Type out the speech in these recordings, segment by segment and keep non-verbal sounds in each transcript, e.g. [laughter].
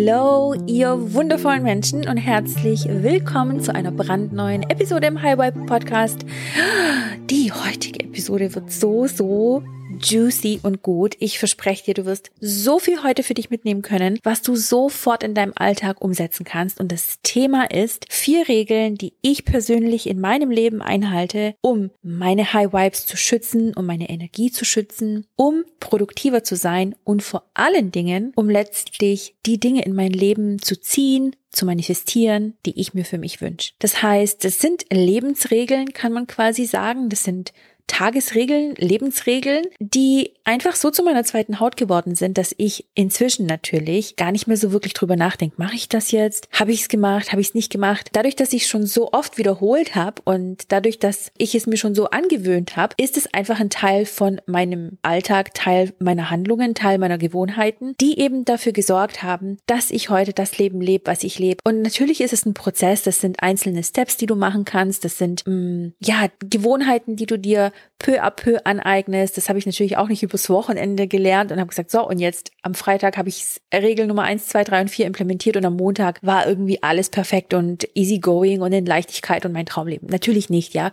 Hallo, ihr wundervollen Menschen und herzlich willkommen zu einer brandneuen Episode im High Vibe Podcast. Die heutige Episode wird so, so juicy und gut. Ich verspreche dir, du wirst so viel heute für dich mitnehmen können, was du sofort in deinem Alltag umsetzen kannst. Und das Thema ist vier Regeln, die ich persönlich in meinem Leben einhalte, um meine High Vibes zu schützen, um meine Energie zu schützen, um produktiver zu sein und vor allen Dingen, um letztlich die Dinge in mein Leben zu ziehen, zu manifestieren, die ich mir für mich wünsche. Das heißt, das sind Lebensregeln, kann man quasi sagen. Das sind Tagesregeln, Lebensregeln, die einfach so zu meiner zweiten Haut geworden sind, dass ich inzwischen natürlich gar nicht mehr so wirklich drüber nachdenke. Mache ich das jetzt? Habe ich es gemacht? Habe ich es nicht gemacht? Dadurch, dass ich schon so oft wiederholt habe und dadurch, dass ich es mir schon so angewöhnt habe, ist es einfach ein Teil von meinem Alltag, Teil meiner Handlungen, Teil meiner Gewohnheiten, die eben dafür gesorgt haben, dass ich heute das Leben lebe, was ich lebe. Und natürlich ist es ein Prozess, das sind einzelne Steps, die du machen kannst, das sind mh, mm, ja Gewohnheiten, die du dir peu à peu aneignest. Das habe ich natürlich auch nicht übers Wochenende gelernt und habe gesagt, so, und jetzt am Freitag habe ich Regel Nummer eins, zwei, drei und vier implementiert und am Montag war irgendwie alles perfekt und easy going und in Leichtigkeit und mein Traumleben. Natürlich nicht, ja.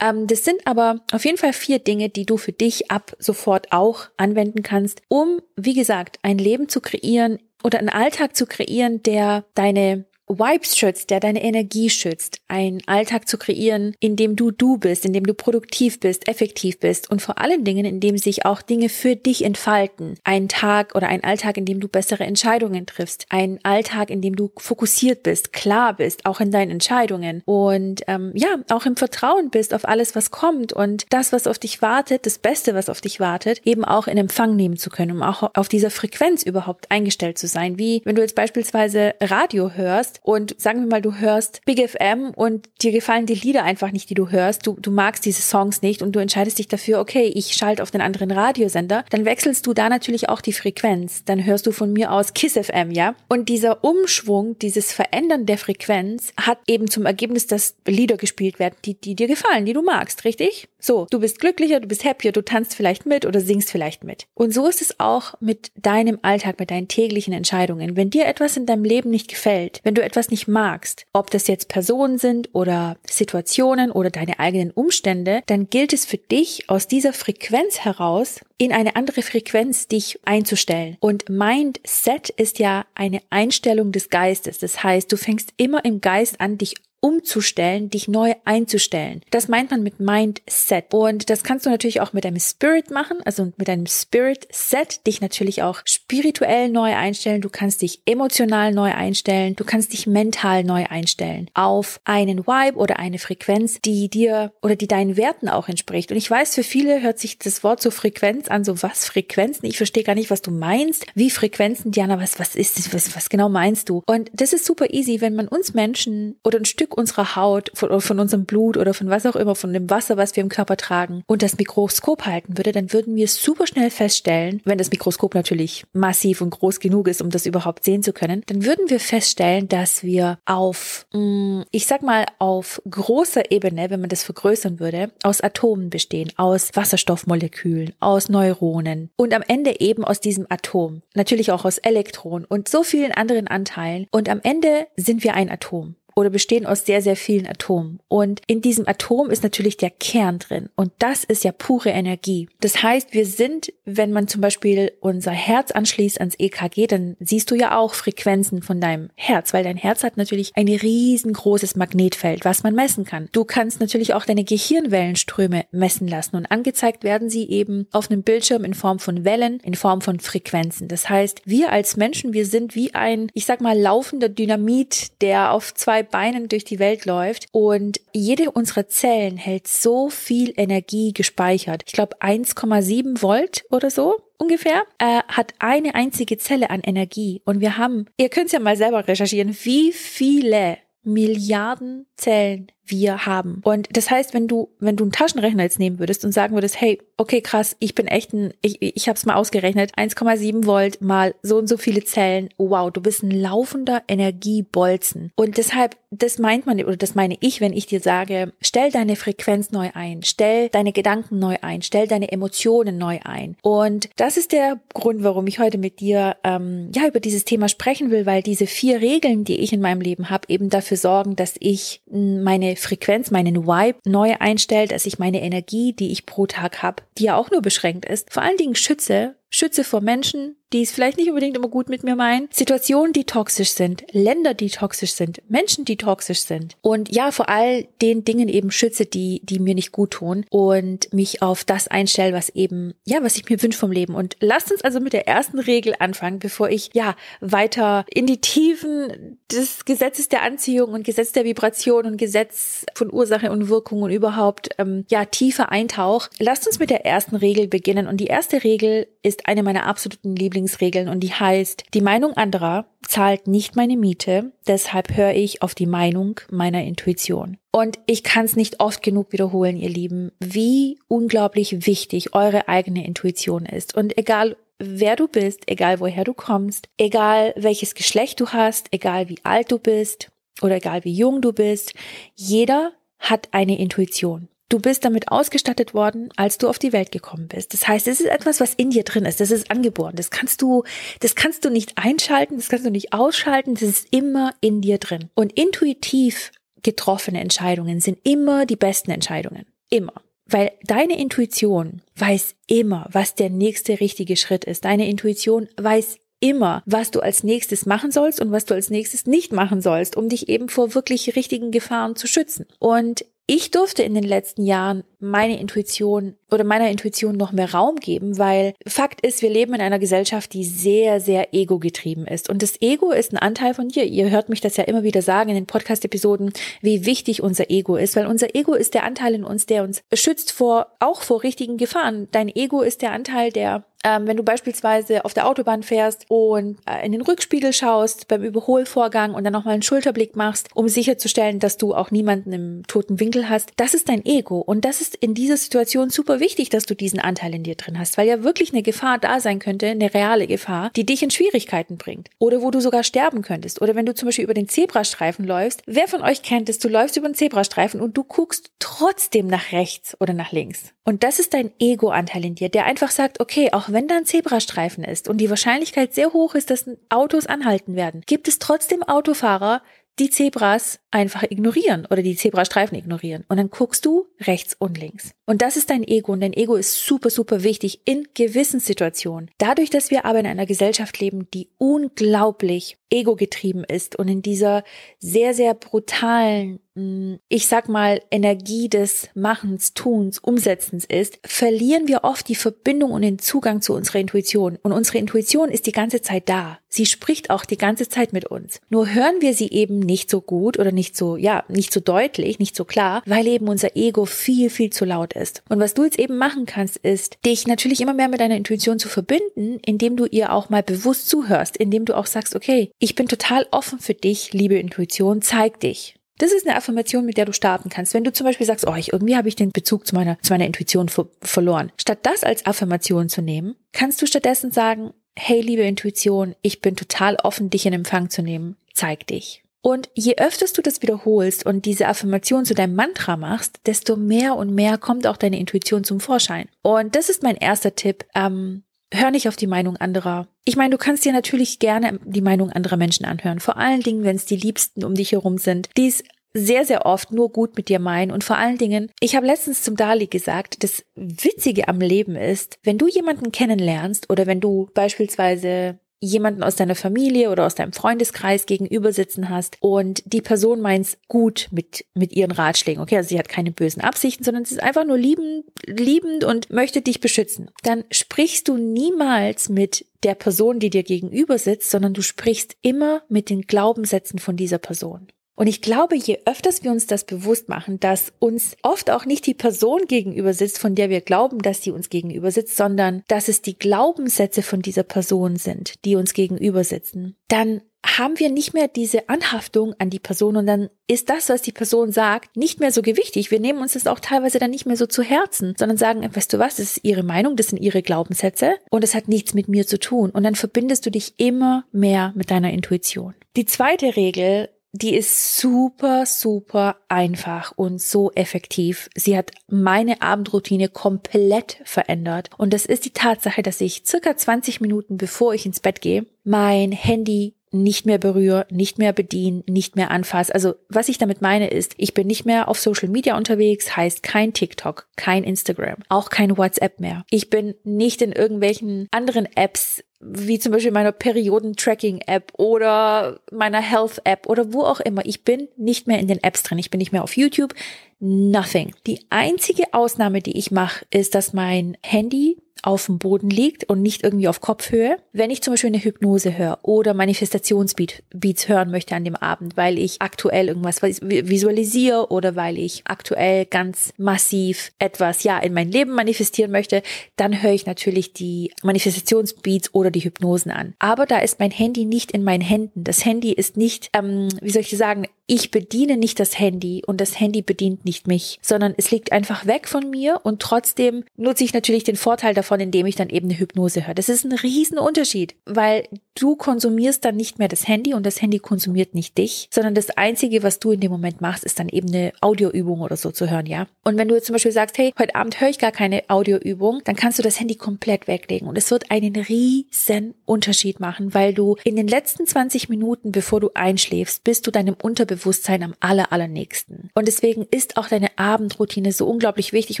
Ähm, das sind aber auf jeden Fall vier Dinge, die du für dich ab sofort auch anwenden kannst, um, wie gesagt, ein Leben zu kreieren oder einen Alltag zu kreieren, der deine Vibes schützt, der deine Energie schützt, einen Alltag zu kreieren, in dem du du bist, in dem du produktiv bist, effektiv bist und vor allen Dingen, in dem sich auch Dinge für dich entfalten. Ein Tag oder ein Alltag, in dem du bessere Entscheidungen triffst. Ein Alltag, in dem du fokussiert bist, klar bist, auch in deinen Entscheidungen und ähm, ja, auch im Vertrauen bist auf alles, was kommt und das, was auf dich wartet, das Beste, was auf dich wartet, eben auch in Empfang nehmen zu können, um auch auf dieser Frequenz überhaupt eingestellt zu sein. Wie wenn du jetzt beispielsweise Radio hörst, und sagen wir mal, du hörst Big FM und dir gefallen die Lieder einfach nicht, die du hörst, du, du magst diese Songs nicht und du entscheidest dich dafür, okay, ich schalte auf den anderen Radiosender, dann wechselst du da natürlich auch die Frequenz. Dann hörst du von mir aus Kiss FM, ja? Und dieser Umschwung, dieses Verändern der Frequenz hat eben zum Ergebnis, dass Lieder gespielt werden, die, die dir gefallen, die du magst, richtig? So, du bist glücklicher, du bist happier, du tanzt vielleicht mit oder singst vielleicht mit. Und so ist es auch mit deinem Alltag, mit deinen täglichen Entscheidungen. Wenn dir etwas in deinem Leben nicht gefällt, wenn du etwas nicht magst, ob das jetzt Personen sind oder Situationen oder deine eigenen Umstände, dann gilt es für dich aus dieser Frequenz heraus in eine andere Frequenz dich einzustellen. Und Mindset ist ja eine Einstellung des Geistes. Das heißt, du fängst immer im Geist an, dich umzustellen, dich neu einzustellen. Das meint man mit Mindset. Und das kannst du natürlich auch mit deinem Spirit machen, also mit deinem Spirit Set, dich natürlich auch spirituell neu einstellen. Du kannst dich emotional neu einstellen. Du kannst dich mental neu einstellen auf einen Vibe oder eine Frequenz, die dir oder die deinen Werten auch entspricht. Und ich weiß, für viele hört sich das Wort so Frequenz an, so was Frequenzen? Ich verstehe gar nicht, was du meinst. Wie Frequenzen, Diana, was, was ist das? Was, was genau meinst du? Und das ist super easy, wenn man uns Menschen oder ein Stück unserer Haut, von, von unserem Blut oder von was auch immer, von dem Wasser, was wir im Körper tragen, und das Mikroskop halten würde, dann würden wir super schnell feststellen, wenn das Mikroskop natürlich massiv und groß genug ist, um das überhaupt sehen zu können, dann würden wir feststellen, dass wir auf, mm, ich sag mal, auf großer Ebene, wenn man das vergrößern würde, aus Atomen bestehen, aus Wasserstoffmolekülen, aus Neuronen und am Ende eben aus diesem Atom, natürlich auch aus Elektronen und so vielen anderen Anteilen. Und am Ende sind wir ein Atom oder bestehen aus sehr, sehr vielen Atomen. Und in diesem Atom ist natürlich der Kern drin. Und das ist ja pure Energie. Das heißt, wir sind, wenn man zum Beispiel unser Herz anschließt ans EKG, dann siehst du ja auch Frequenzen von deinem Herz, weil dein Herz hat natürlich ein riesengroßes Magnetfeld, was man messen kann. Du kannst natürlich auch deine Gehirnwellenströme messen lassen und angezeigt werden sie eben auf einem Bildschirm in Form von Wellen, in Form von Frequenzen. Das heißt, wir als Menschen, wir sind wie ein, ich sag mal, laufender Dynamit, der auf zwei Beinen durch die Welt läuft und jede unserer Zellen hält so viel Energie gespeichert. Ich glaube 1,7 Volt oder so ungefähr, äh, hat eine einzige Zelle an Energie. Und wir haben, ihr könnt es ja mal selber recherchieren, wie viele Milliarden Zellen wir haben. Und das heißt, wenn du, wenn du einen Taschenrechner jetzt nehmen würdest und sagen würdest, hey, okay, krass, ich bin echt ein, ich, ich habe es mal ausgerechnet, 1,7 Volt mal so und so viele Zellen, wow, du bist ein laufender Energiebolzen. Und deshalb, das meint man, oder das meine ich, wenn ich dir sage, stell deine Frequenz neu ein, stell deine Gedanken neu ein, stell deine Emotionen neu ein. Und das ist der Grund, warum ich heute mit dir ähm, ja über dieses Thema sprechen will, weil diese vier Regeln, die ich in meinem Leben habe, eben dafür sorgen, dass ich meine Frequenz, meinen Vibe neu einstelle, dass ich meine Energie, die ich pro Tag habe, die ja auch nur beschränkt ist, vor allen Dingen schütze schütze vor Menschen, die es vielleicht nicht unbedingt immer gut mit mir meinen, Situationen, die toxisch sind, Länder, die toxisch sind, Menschen, die toxisch sind. Und ja, vor all den Dingen eben schütze, die, die mir nicht gut tun und mich auf das einstelle, was eben, ja, was ich mir wünsche vom Leben. Und lasst uns also mit der ersten Regel anfangen, bevor ich, ja, weiter in die Tiefen des Gesetzes der Anziehung und Gesetz der Vibration und Gesetz von Ursache und Wirkung und überhaupt, ähm, ja, tiefer eintauche. Lasst uns mit der ersten Regel beginnen. Und die erste Regel ist eine meiner absoluten Lieblingsregeln und die heißt, die Meinung anderer zahlt nicht meine Miete, deshalb höre ich auf die Meinung meiner Intuition. Und ich kann es nicht oft genug wiederholen, ihr Lieben, wie unglaublich wichtig eure eigene Intuition ist. Und egal wer du bist, egal woher du kommst, egal welches Geschlecht du hast, egal wie alt du bist oder egal wie jung du bist, jeder hat eine Intuition. Du bist damit ausgestattet worden, als du auf die Welt gekommen bist. Das heißt, es ist etwas, was in dir drin ist. Das ist angeboren. Das kannst du, das kannst du nicht einschalten. Das kannst du nicht ausschalten. Das ist immer in dir drin. Und intuitiv getroffene Entscheidungen sind immer die besten Entscheidungen. Immer. Weil deine Intuition weiß immer, was der nächste richtige Schritt ist. Deine Intuition weiß immer, was du als nächstes machen sollst und was du als nächstes nicht machen sollst, um dich eben vor wirklich richtigen Gefahren zu schützen. Und ich durfte in den letzten Jahren meine Intuition oder meiner Intuition noch mehr Raum geben, weil Fakt ist, wir leben in einer Gesellschaft, die sehr, sehr ego-getrieben ist. Und das Ego ist ein Anteil von dir. Ihr hört mich das ja immer wieder sagen in den Podcast-Episoden, wie wichtig unser Ego ist, weil unser Ego ist der Anteil in uns, der uns beschützt vor, auch vor richtigen Gefahren. Dein Ego ist der Anteil, der ähm, wenn du beispielsweise auf der Autobahn fährst und äh, in den Rückspiegel schaust beim Überholvorgang und dann nochmal einen Schulterblick machst, um sicherzustellen, dass du auch niemanden im toten Winkel hast, das ist dein Ego. Und das ist in dieser Situation super wichtig, dass du diesen Anteil in dir drin hast, weil ja wirklich eine Gefahr da sein könnte, eine reale Gefahr, die dich in Schwierigkeiten bringt. Oder wo du sogar sterben könntest. Oder wenn du zum Beispiel über den Zebrastreifen läufst. Wer von euch kennt es, du läufst über den Zebrastreifen und du guckst trotzdem nach rechts oder nach links. Und das ist dein Ego-Anteil in dir, der einfach sagt, okay, auch wenn da ein Zebrastreifen ist und die Wahrscheinlichkeit sehr hoch ist, dass Autos anhalten werden, gibt es trotzdem Autofahrer, die Zebras einfach ignorieren oder die Zebrastreifen ignorieren. Und dann guckst du rechts und links. Und das ist dein Ego. Und dein Ego ist super, super wichtig in gewissen Situationen. Dadurch, dass wir aber in einer Gesellschaft leben, die unglaublich ego-getrieben ist und in dieser sehr, sehr brutalen, mm, ich sag mal, Energie des Machens, Tuns, Umsetzens ist, verlieren wir oft die Verbindung und den Zugang zu unserer Intuition. Und unsere Intuition ist die ganze Zeit da. Sie spricht auch die ganze Zeit mit uns. Nur hören wir sie eben nicht so gut oder nicht so, ja, nicht so deutlich, nicht so klar, weil eben unser Ego viel, viel zu laut ist. Und was du jetzt eben machen kannst, ist, dich natürlich immer mehr mit deiner Intuition zu verbinden, indem du ihr auch mal bewusst zuhörst, indem du auch sagst, okay, ich bin total offen für dich, liebe Intuition, zeig dich. Das ist eine Affirmation, mit der du starten kannst. Wenn du zum Beispiel sagst, oh, ich, irgendwie habe ich den Bezug zu meiner, zu meiner Intuition ver verloren. Statt das als Affirmation zu nehmen, kannst du stattdessen sagen, hey, liebe Intuition, ich bin total offen, dich in Empfang zu nehmen. Zeig dich. Und je öfters du das wiederholst und diese Affirmation zu deinem Mantra machst, desto mehr und mehr kommt auch deine Intuition zum Vorschein. Und das ist mein erster Tipp. Ähm, hör nicht auf die Meinung anderer. Ich meine, du kannst dir natürlich gerne die Meinung anderer Menschen anhören. Vor allen Dingen, wenn es die Liebsten um dich herum sind, die es sehr, sehr oft nur gut mit dir meinen. Und vor allen Dingen, ich habe letztens zum Dali gesagt, das Witzige am Leben ist, wenn du jemanden kennenlernst oder wenn du beispielsweise jemanden aus deiner Familie oder aus deinem Freundeskreis gegenüber sitzen hast und die Person meint's gut mit, mit ihren Ratschlägen. Okay, also sie hat keine bösen Absichten, sondern sie ist einfach nur liebend, liebend und möchte dich beschützen. Dann sprichst du niemals mit der Person, die dir gegenüber sitzt, sondern du sprichst immer mit den Glaubenssätzen von dieser Person. Und ich glaube, je öfters wir uns das bewusst machen, dass uns oft auch nicht die Person gegenüber sitzt, von der wir glauben, dass sie uns gegenüber sitzt, sondern dass es die Glaubenssätze von dieser Person sind, die uns gegenüber sitzen, dann haben wir nicht mehr diese Anhaftung an die Person und dann ist das, was die Person sagt, nicht mehr so gewichtig. Wir nehmen uns das auch teilweise dann nicht mehr so zu Herzen, sondern sagen, weißt du was, das ist ihre Meinung, das sind ihre Glaubenssätze und es hat nichts mit mir zu tun. Und dann verbindest du dich immer mehr mit deiner Intuition. Die zweite Regel die ist super, super einfach und so effektiv. Sie hat meine Abendroutine komplett verändert. Und das ist die Tatsache, dass ich circa 20 Minuten bevor ich ins Bett gehe, mein Handy nicht mehr berühre, nicht mehr bediene, nicht mehr anfasse. Also was ich damit meine ist, ich bin nicht mehr auf Social Media unterwegs, heißt kein TikTok, kein Instagram, auch kein WhatsApp mehr. Ich bin nicht in irgendwelchen anderen Apps wie zum Beispiel meiner Perioden-Tracking-App oder meiner Health-App oder wo auch immer. Ich bin nicht mehr in den Apps drin. Ich bin nicht mehr auf YouTube. Nothing. Die einzige Ausnahme, die ich mache, ist, dass mein Handy auf dem Boden liegt und nicht irgendwie auf Kopfhöhe. Wenn ich zum Beispiel eine Hypnose höre oder Manifestationsbeats hören möchte an dem Abend, weil ich aktuell irgendwas visualisiere oder weil ich aktuell ganz massiv etwas, ja, in mein Leben manifestieren möchte, dann höre ich natürlich die Manifestationsbeats oder die Hypnosen an. Aber da ist mein Handy nicht in meinen Händen. Das Handy ist nicht, ähm, wie soll ich sagen, ich bediene nicht das Handy und das Handy bedient nicht mich, sondern es liegt einfach weg von mir und trotzdem nutze ich natürlich den Vorteil davon, indem ich dann eben eine Hypnose höre. Das ist ein Riesenunterschied, weil du konsumierst dann nicht mehr das Handy und das Handy konsumiert nicht dich, sondern das Einzige, was du in dem Moment machst, ist dann eben eine Audioübung oder so zu hören, ja. Und wenn du jetzt zum Beispiel sagst, hey, heute Abend höre ich gar keine Audioübung, dann kannst du das Handy komplett weglegen und es wird einen riesen Unterschied machen, weil du in den letzten 20 Minuten, bevor du einschläfst, bist du deinem Unterbewusstsein am aller, allernächsten. Und deswegen ist auch deine Abendroutine so unglaublich wichtig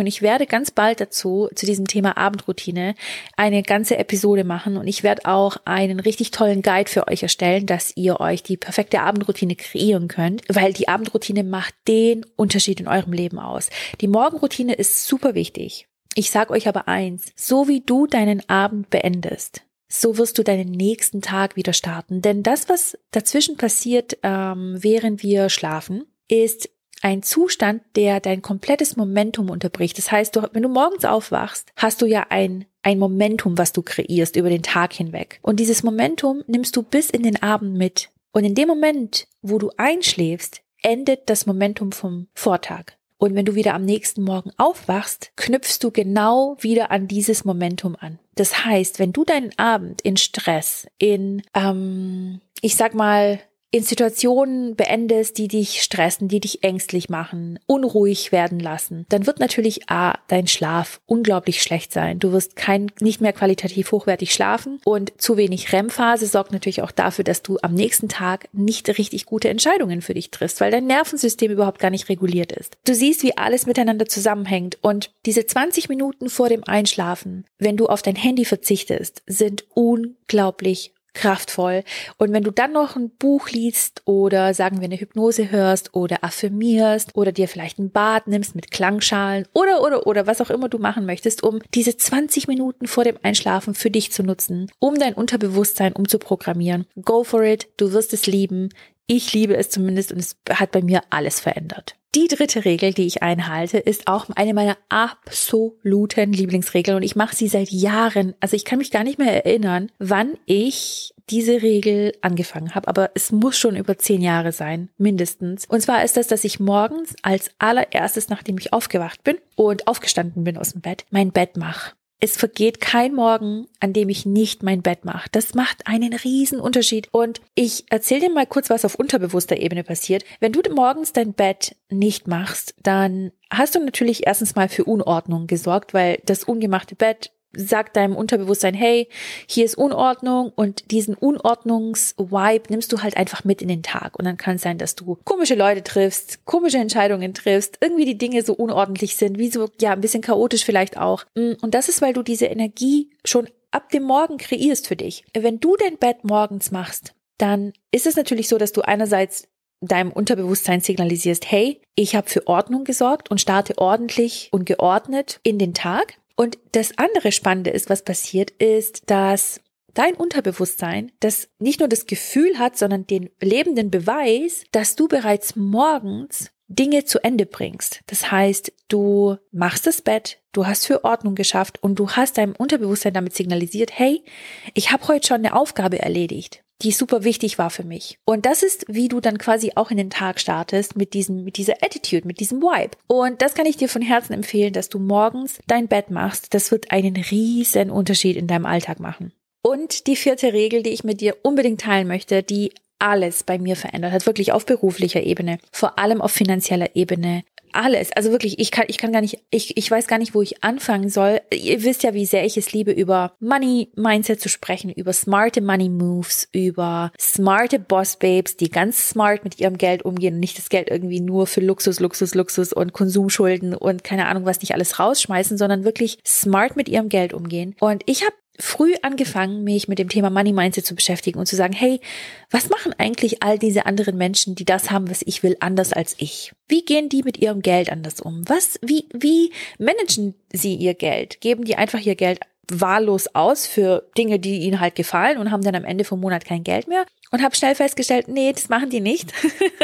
und ich werde ganz bald dazu, zu diesem Thema Abendroutine, eine ganze Episode machen und ich werde auch einen richtig richtig tollen Guide für euch erstellen, dass ihr euch die perfekte Abendroutine kreieren könnt, weil die Abendroutine macht den Unterschied in eurem Leben aus. Die Morgenroutine ist super wichtig. Ich sag euch aber eins, so wie du deinen Abend beendest, so wirst du deinen nächsten Tag wieder starten. Denn das, was dazwischen passiert, ähm, während wir schlafen, ist ein Zustand, der dein komplettes Momentum unterbricht. Das heißt, du, wenn du morgens aufwachst, hast du ja ein ein Momentum, was du kreierst über den Tag hinweg. Und dieses Momentum nimmst du bis in den Abend mit. Und in dem Moment, wo du einschläfst, endet das Momentum vom Vortag. Und wenn du wieder am nächsten Morgen aufwachst, knüpfst du genau wieder an dieses Momentum an. Das heißt, wenn du deinen Abend in Stress, in, ähm, ich sag mal, in Situationen beendest, die dich stressen, die dich ängstlich machen, unruhig werden lassen, dann wird natürlich A, dein Schlaf unglaublich schlecht sein. Du wirst kein, nicht mehr qualitativ hochwertig schlafen und zu wenig REM-Phase sorgt natürlich auch dafür, dass du am nächsten Tag nicht richtig gute Entscheidungen für dich triffst, weil dein Nervensystem überhaupt gar nicht reguliert ist. Du siehst, wie alles miteinander zusammenhängt und diese 20 Minuten vor dem Einschlafen, wenn du auf dein Handy verzichtest, sind unglaublich kraftvoll. Und wenn du dann noch ein Buch liest oder sagen wir eine Hypnose hörst oder affirmierst oder dir vielleicht ein Bad nimmst mit Klangschalen oder oder oder was auch immer du machen möchtest, um diese 20 Minuten vor dem Einschlafen für dich zu nutzen, um dein Unterbewusstsein umzuprogrammieren. Go for it, du wirst es lieben. Ich liebe es zumindest und es hat bei mir alles verändert. Die dritte Regel, die ich einhalte, ist auch eine meiner absoluten Lieblingsregeln und ich mache sie seit Jahren. Also ich kann mich gar nicht mehr erinnern, wann ich diese Regel angefangen habe, aber es muss schon über zehn Jahre sein, mindestens. Und zwar ist das, dass ich morgens als allererstes, nachdem ich aufgewacht bin und aufgestanden bin aus dem Bett, mein Bett mache. Es vergeht kein Morgen, an dem ich nicht mein Bett mache. Das macht einen riesen Unterschied. Und ich erzähle dir mal kurz, was auf unterbewusster Ebene passiert. Wenn du morgens dein Bett nicht machst, dann hast du natürlich erstens mal für Unordnung gesorgt, weil das ungemachte Bett sagt deinem Unterbewusstsein, hey, hier ist Unordnung und diesen Unordnungsvibe nimmst du halt einfach mit in den Tag. Und dann kann es sein, dass du komische Leute triffst, komische Entscheidungen triffst, irgendwie die Dinge so unordentlich sind, wie so, ja, ein bisschen chaotisch vielleicht auch. Mm, und das ist, weil du diese Energie schon ab dem Morgen kreierst für dich. Wenn du dein Bett morgens machst, dann ist es natürlich so, dass du einerseits deinem Unterbewusstsein signalisierst, hey, ich habe für Ordnung gesorgt und starte ordentlich und geordnet in den Tag. Und das andere Spannende ist, was passiert, ist, dass dein Unterbewusstsein, das nicht nur das Gefühl hat, sondern den lebenden Beweis, dass du bereits morgens Dinge zu Ende bringst. Das heißt, du machst das Bett, du hast für Ordnung geschafft und du hast deinem Unterbewusstsein damit signalisiert, hey, ich habe heute schon eine Aufgabe erledigt die super wichtig war für mich. Und das ist, wie du dann quasi auch in den Tag startest mit diesem, mit dieser Attitude, mit diesem Vibe. Und das kann ich dir von Herzen empfehlen, dass du morgens dein Bett machst. Das wird einen riesen Unterschied in deinem Alltag machen. Und die vierte Regel, die ich mit dir unbedingt teilen möchte, die alles bei mir verändert hat, wirklich auf beruflicher Ebene, vor allem auf finanzieller Ebene. Alles, also wirklich, ich kann, ich kann gar nicht, ich, ich weiß gar nicht, wo ich anfangen soll. Ihr wisst ja, wie sehr ich es liebe, über Money Mindset zu sprechen, über smarte Money Moves, über smarte Boss Babes, die ganz smart mit ihrem Geld umgehen und nicht das Geld irgendwie nur für Luxus, Luxus, Luxus und Konsumschulden und keine Ahnung was nicht alles rausschmeißen, sondern wirklich smart mit ihrem Geld umgehen. Und ich habe früh angefangen, mich mit dem Thema Money Mindset zu beschäftigen und zu sagen, hey, was machen eigentlich all diese anderen Menschen, die das haben, was ich will, anders als ich? Wie gehen die mit ihrem Geld anders um? Was, wie, wie managen sie ihr Geld? Geben die einfach ihr Geld wahllos aus für Dinge, die ihnen halt gefallen und haben dann am Ende vom Monat kein Geld mehr? Und habe schnell festgestellt, nee, das machen die nicht.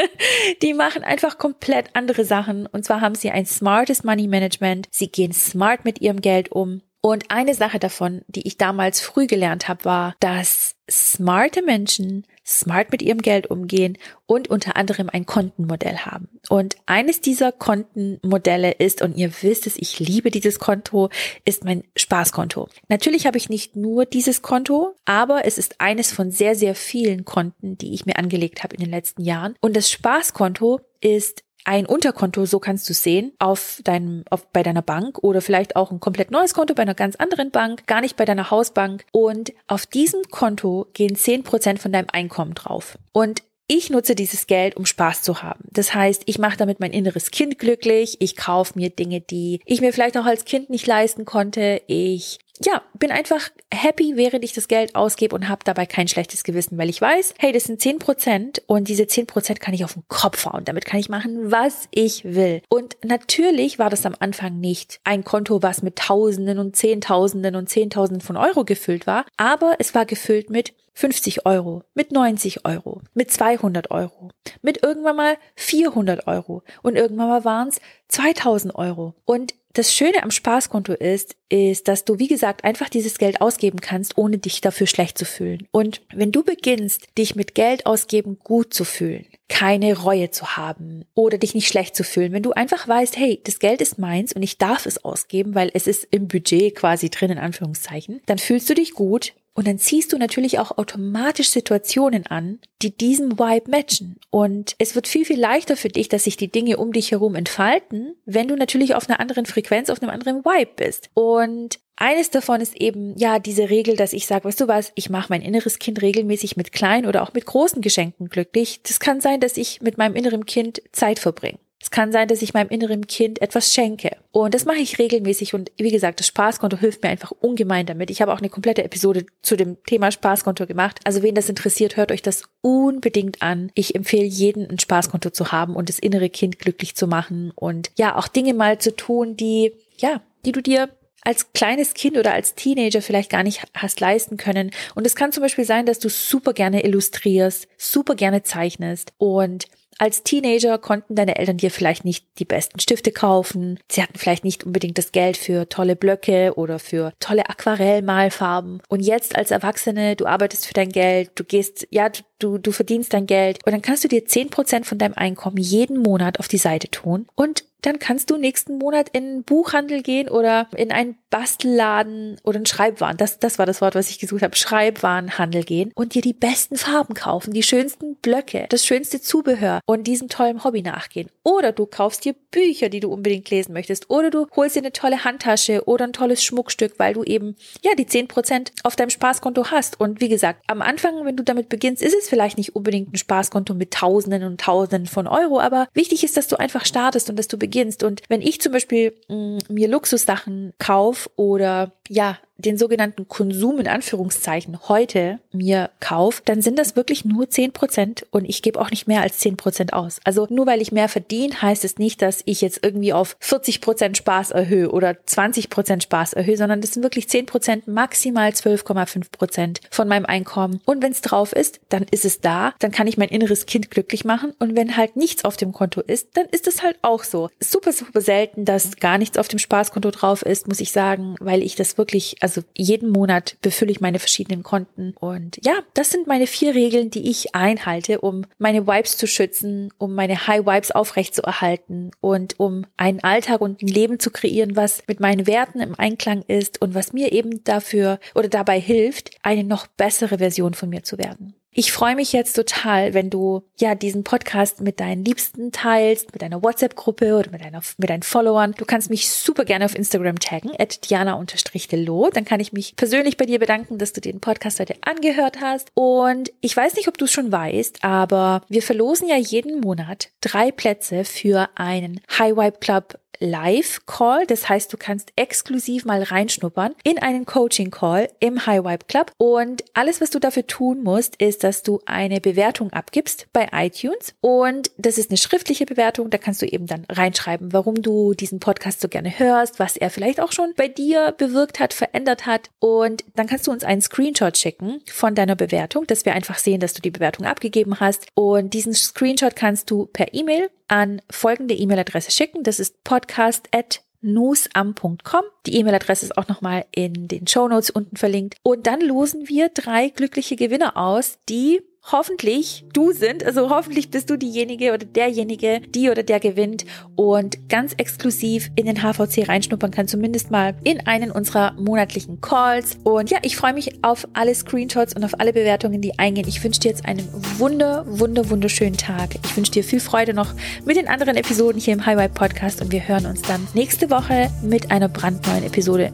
[laughs] die machen einfach komplett andere Sachen. Und zwar haben sie ein smartes Money Management. Sie gehen smart mit ihrem Geld um. Und eine Sache davon, die ich damals früh gelernt habe, war, dass smarte Menschen smart mit ihrem Geld umgehen und unter anderem ein Kontenmodell haben. Und eines dieser Kontenmodelle ist, und ihr wisst es, ich liebe dieses Konto, ist mein Spaßkonto. Natürlich habe ich nicht nur dieses Konto, aber es ist eines von sehr, sehr vielen Konten, die ich mir angelegt habe in den letzten Jahren. Und das Spaßkonto ist ein Unterkonto, so kannst du sehen, auf deinem, auf, bei deiner Bank oder vielleicht auch ein komplett neues Konto bei einer ganz anderen Bank, gar nicht bei deiner Hausbank. Und auf diesem Konto gehen zehn Prozent von deinem Einkommen drauf. Und ich nutze dieses Geld, um Spaß zu haben. Das heißt, ich mache damit mein inneres Kind glücklich. Ich kaufe mir Dinge, die ich mir vielleicht auch als Kind nicht leisten konnte. Ich ja, bin einfach happy, während ich das Geld ausgebe und habe dabei kein schlechtes Gewissen, weil ich weiß, hey, das sind zehn Prozent und diese zehn Prozent kann ich auf den Kopf hauen. Damit kann ich machen, was ich will. Und natürlich war das am Anfang nicht ein Konto, was mit Tausenden und Zehntausenden und Zehntausenden von Euro gefüllt war, aber es war gefüllt mit 50 Euro, mit 90 Euro, mit 200 Euro, mit irgendwann mal 400 Euro und irgendwann mal waren es 2000 Euro. Und das Schöne am Spaßkonto ist, ist, dass du, wie gesagt, einfach dieses Geld ausgeben kannst, ohne dich dafür schlecht zu fühlen. Und wenn du beginnst, dich mit Geld ausgeben gut zu fühlen, keine Reue zu haben oder dich nicht schlecht zu fühlen, wenn du einfach weißt, hey, das Geld ist meins und ich darf es ausgeben, weil es ist im Budget quasi drin, in Anführungszeichen, dann fühlst du dich gut, und dann ziehst du natürlich auch automatisch Situationen an, die diesem Vibe matchen. Und es wird viel, viel leichter für dich, dass sich die Dinge um dich herum entfalten, wenn du natürlich auf einer anderen Frequenz, auf einem anderen Vibe bist. Und eines davon ist eben, ja, diese Regel, dass ich sage, weißt du was, ich mache mein inneres Kind regelmäßig mit kleinen oder auch mit großen Geschenken glücklich. Das kann sein, dass ich mit meinem inneren Kind Zeit verbringe. Es kann sein, dass ich meinem inneren Kind etwas schenke. Und das mache ich regelmäßig. Und wie gesagt, das Spaßkonto hilft mir einfach ungemein damit. Ich habe auch eine komplette Episode zu dem Thema Spaßkonto gemacht. Also wen das interessiert, hört euch das unbedingt an. Ich empfehle jeden, ein Spaßkonto zu haben und das innere Kind glücklich zu machen und ja, auch Dinge mal zu tun, die, ja, die du dir als kleines Kind oder als Teenager vielleicht gar nicht hast leisten können. Und es kann zum Beispiel sein, dass du super gerne illustrierst, super gerne zeichnest und als Teenager konnten deine Eltern dir vielleicht nicht die besten Stifte kaufen. Sie hatten vielleicht nicht unbedingt das Geld für tolle Blöcke oder für tolle Aquarellmalfarben. Und jetzt als Erwachsene, du arbeitest für dein Geld, du gehst, ja, du, du verdienst dein Geld und dann kannst du dir zehn Prozent von deinem Einkommen jeden Monat auf die Seite tun und dann kannst du nächsten Monat in einen Buchhandel gehen oder in einen Bastelladen oder einen Schreibwaren, das, das war das Wort, was ich gesucht habe, Schreibwarenhandel gehen und dir die besten Farben kaufen, die schönsten Blöcke, das schönste Zubehör und diesem tollen Hobby nachgehen. Oder du kaufst dir Bücher, die du unbedingt lesen möchtest. Oder du holst dir eine tolle Handtasche oder ein tolles Schmuckstück, weil du eben, ja, die zehn Prozent auf deinem Spaßkonto hast. Und wie gesagt, am Anfang, wenn du damit beginnst, ist es vielleicht nicht unbedingt ein Spaßkonto mit Tausenden und Tausenden von Euro, aber wichtig ist, dass du einfach startest und dass du beginnst beginnst. Und wenn ich zum Beispiel mh, mm, mir Luxussachen kauf oder ja, den sogenannten Konsum in Anführungszeichen heute mir kaufe, dann sind das wirklich nur 10% und ich gebe auch nicht mehr als 10% aus. Also nur weil ich mehr verdiene, heißt es nicht, dass ich jetzt irgendwie auf 40% Spaß erhöhe oder 20% Spaß erhöhe, sondern das sind wirklich 10%, maximal 12,5% von meinem Einkommen. Und wenn es drauf ist, dann ist es da, dann kann ich mein inneres Kind glücklich machen und wenn halt nichts auf dem Konto ist, dann ist es halt auch so. Super, super selten, dass gar nichts auf dem Spaßkonto drauf ist, muss ich sagen, weil ich das wirklich, also jeden Monat befülle ich meine verschiedenen Konten. Und ja, das sind meine vier Regeln, die ich einhalte, um meine Vibes zu schützen, um meine High Vibes aufrechtzuerhalten und um einen Alltag und ein Leben zu kreieren, was mit meinen Werten im Einklang ist und was mir eben dafür oder dabei hilft, eine noch bessere Version von mir zu werden. Ich freue mich jetzt total, wenn du ja diesen Podcast mit deinen Liebsten teilst, mit deiner WhatsApp-Gruppe oder mit, deiner, mit deinen Followern. Du kannst mich super gerne auf Instagram taggen, at diana-delo. Dann kann ich mich persönlich bei dir bedanken, dass du den Podcast heute angehört hast. Und ich weiß nicht, ob du es schon weißt, aber wir verlosen ja jeden Monat drei Plätze für einen High Vibe Club Live-Call. Das heißt, du kannst exklusiv mal reinschnuppern in einen Coaching-Call im High Vibe Club. Und alles, was du dafür tun musst, ist, dass du eine Bewertung abgibst bei iTunes. Und das ist eine schriftliche Bewertung. Da kannst du eben dann reinschreiben, warum du diesen Podcast so gerne hörst, was er vielleicht auch schon bei dir bewirkt hat, verändert hat. Und dann kannst du uns einen Screenshot schicken von deiner Bewertung, dass wir einfach sehen, dass du die Bewertung abgegeben hast. Und diesen Screenshot kannst du per E-Mail an folgende E-Mail-Adresse schicken. Das ist podcast at nusam.com. Die E-Mail-Adresse ist auch nochmal in den Show Notes unten verlinkt. Und dann losen wir drei glückliche Gewinner aus, die hoffentlich du sind. Also hoffentlich bist du diejenige oder derjenige, die oder der gewinnt und ganz exklusiv in den HVC reinschnuppern kann, zumindest mal in einen unserer monatlichen Calls. Und ja, ich freue mich auf alle Screenshots und auf alle Bewertungen, die eingehen. Ich wünsche dir jetzt einen wunder, wunder, wunderschönen Tag. Ich wünsche dir viel Freude noch mit den anderen Episoden hier im Highway Podcast und wir hören uns dann nächste Woche mit einer brandneuen Episode.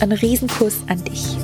Ein Riesenkuss an dich.